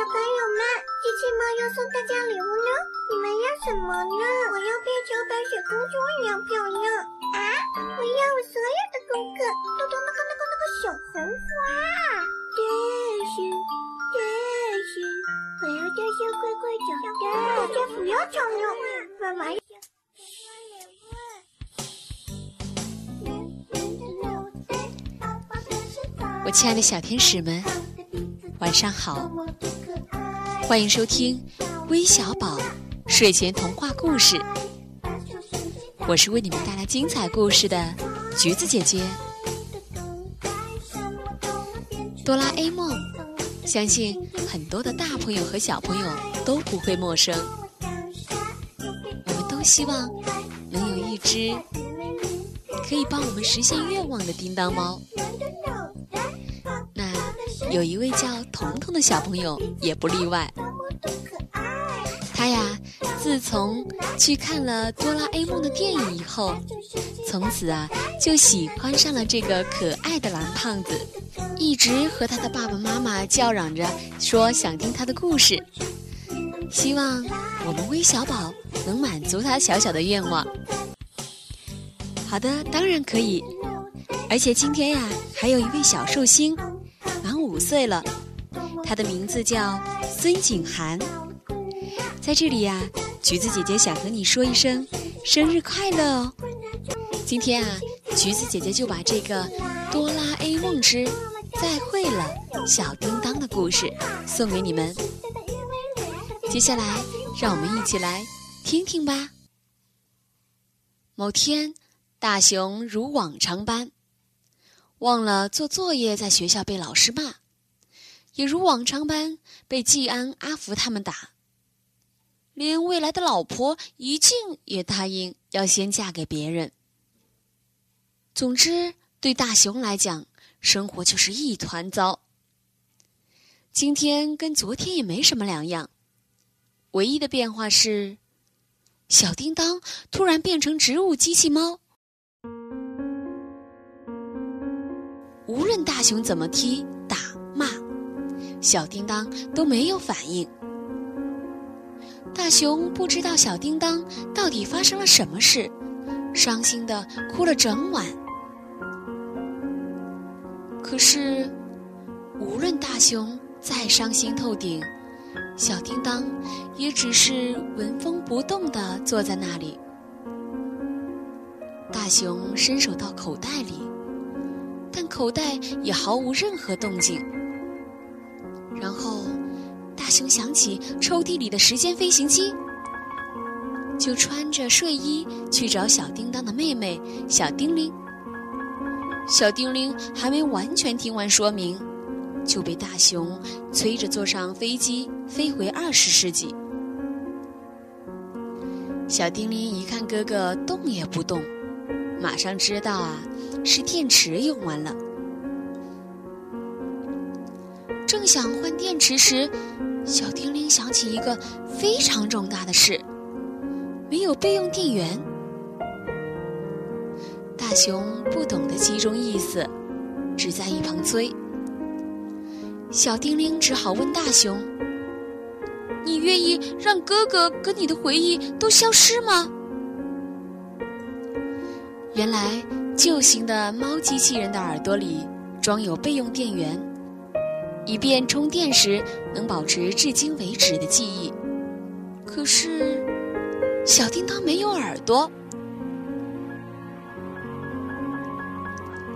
小朋友们，机器猫要送大家礼物呢，你们要什么呢？我要变成白雪公主一样漂亮啊！我要我所有的功课都读那个那个那个小红花。但是，但是，我要大声乖乖长大，家不要吵闹，我亲爱的小天使们，晚上好！欢迎收听微小宝睡前童话故事。我是为你们带来精彩故事的橘子姐姐。哆啦 A 梦，相信很多的大朋友和小朋友都不会陌生。我们都希望能有一只可以帮我们实现愿望的叮当猫。有一位叫彤彤的小朋友也不例外。他呀，自从去看了哆啦 A 梦的电影以后，从此啊就喜欢上了这个可爱的蓝胖子，一直和他的爸爸妈妈叫嚷着说想听他的故事，希望我们微小宝能满足他小小的愿望。好的，当然可以。而且今天呀，还有一位小寿星。岁了，他的名字叫孙景涵。在这里呀，橘子姐姐想和你说一声生日快乐哦！今天啊，橘子姐姐就把这个《哆啦 A 梦之再会了，小叮当》的故事送给你们。接下来，让我们一起来听听吧。某天，大雄如往常般。忘了做作业，在学校被老师骂，也如往常般被季安、阿福他们打。连未来的老婆一静也答应要先嫁给别人。总之，对大雄来讲，生活就是一团糟。今天跟昨天也没什么两样，唯一的变化是，小叮当突然变成植物机器猫。无论大熊怎么踢、小叮当都没有反应。大熊不知道小叮当到底发生了什么事，伤心的哭了整晚。可是，无论大熊再伤心透顶，小叮当也只是纹风不动的坐在那里。大熊伸手到口袋里。但口袋也毫无任何动静。然后，大熊想起抽屉里的时间飞行机，就穿着睡衣去找小叮当的妹妹小叮铃。小叮铃还没完全听完说明，就被大熊催着坐上飞机飞回二十世纪。小叮铃一看哥哥动也不动，马上知道啊。是电池用完了，正想换电池时，小叮铃想起一个非常重大的事：没有备用电源。大熊不懂得其中意思，只在一旁催。小叮铃只好问大熊：“你愿意让哥哥跟你的回忆都消失吗？”原来。旧型的猫机器人的耳朵里装有备用电源，以便充电时能保持至今为止的记忆。可是，小叮当没有耳朵。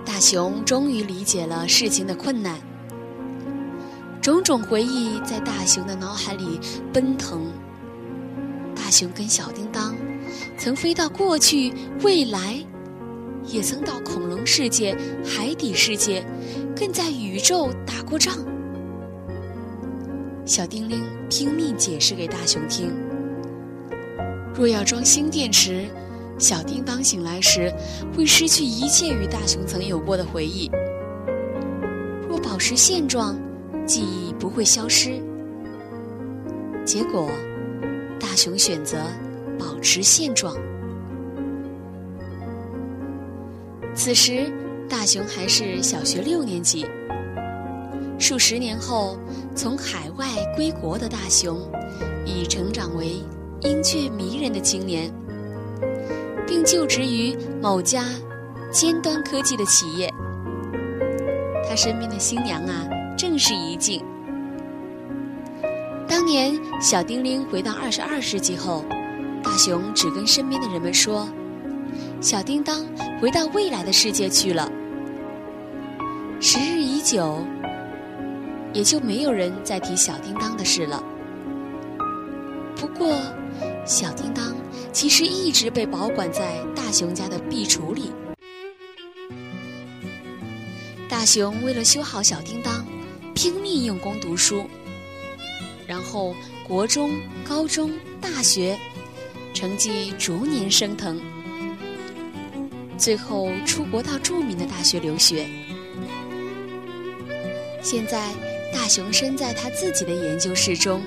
大熊终于理解了事情的困难，种种回忆在大熊的脑海里奔腾。大熊跟小叮当曾飞到过去、未来。也曾到恐龙世界、海底世界，更在宇宙打过仗。小叮铃拼命解释给大熊听：若要装新电池，小叮当醒来时会失去一切与大熊曾有过的回忆；若保持现状，记忆不会消失。结果，大熊选择保持现状。此时，大熊还是小学六年级。数十年后从海外归国的大雄，已成长为英俊迷人的青年，并就职于某家尖端科技的企业。他身边的新娘啊，正是怡静。当年小丁玲回到二十二世纪后，大雄只跟身边的人们说：“小叮当回到未来的世界去了。”时日已久，也就没有人再提小叮当的事了。不过，小叮当其实一直被保管在大雄家的壁橱里。大雄为了修好小叮当，拼命用功读书。然后，国中、高中、大学，成绩逐年升腾，最后出国到著名的大学留学。现在，大雄身在他自己的研究室中，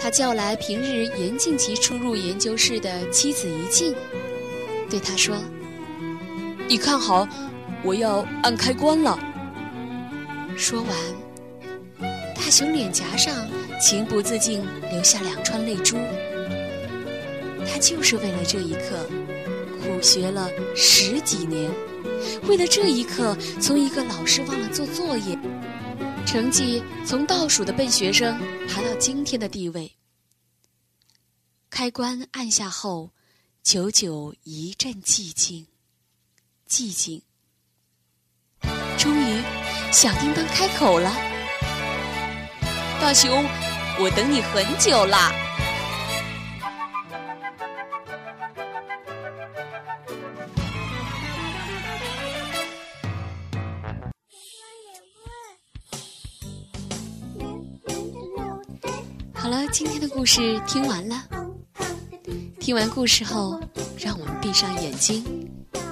他叫来平日严禁其出入研究室的妻子怡静，对他说：“你看好，我要按开关了。”说完。大雄脸颊上情不自禁流下两串泪珠，他就是为了这一刻苦学了十几年，为了这一刻从一个老师忘了做作业，成绩从倒数的笨学生爬到今天的地位。开关按下后，久久一阵寂静，寂静。终于，小叮当开口了。大熊，我等你很久啦。好了，今天的故事听完了。听完故事后，让我们闭上眼睛，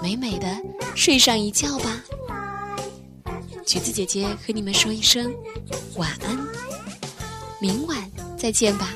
美美的睡上一觉吧。橘子姐姐和你们说一声晚安。明晚再见吧。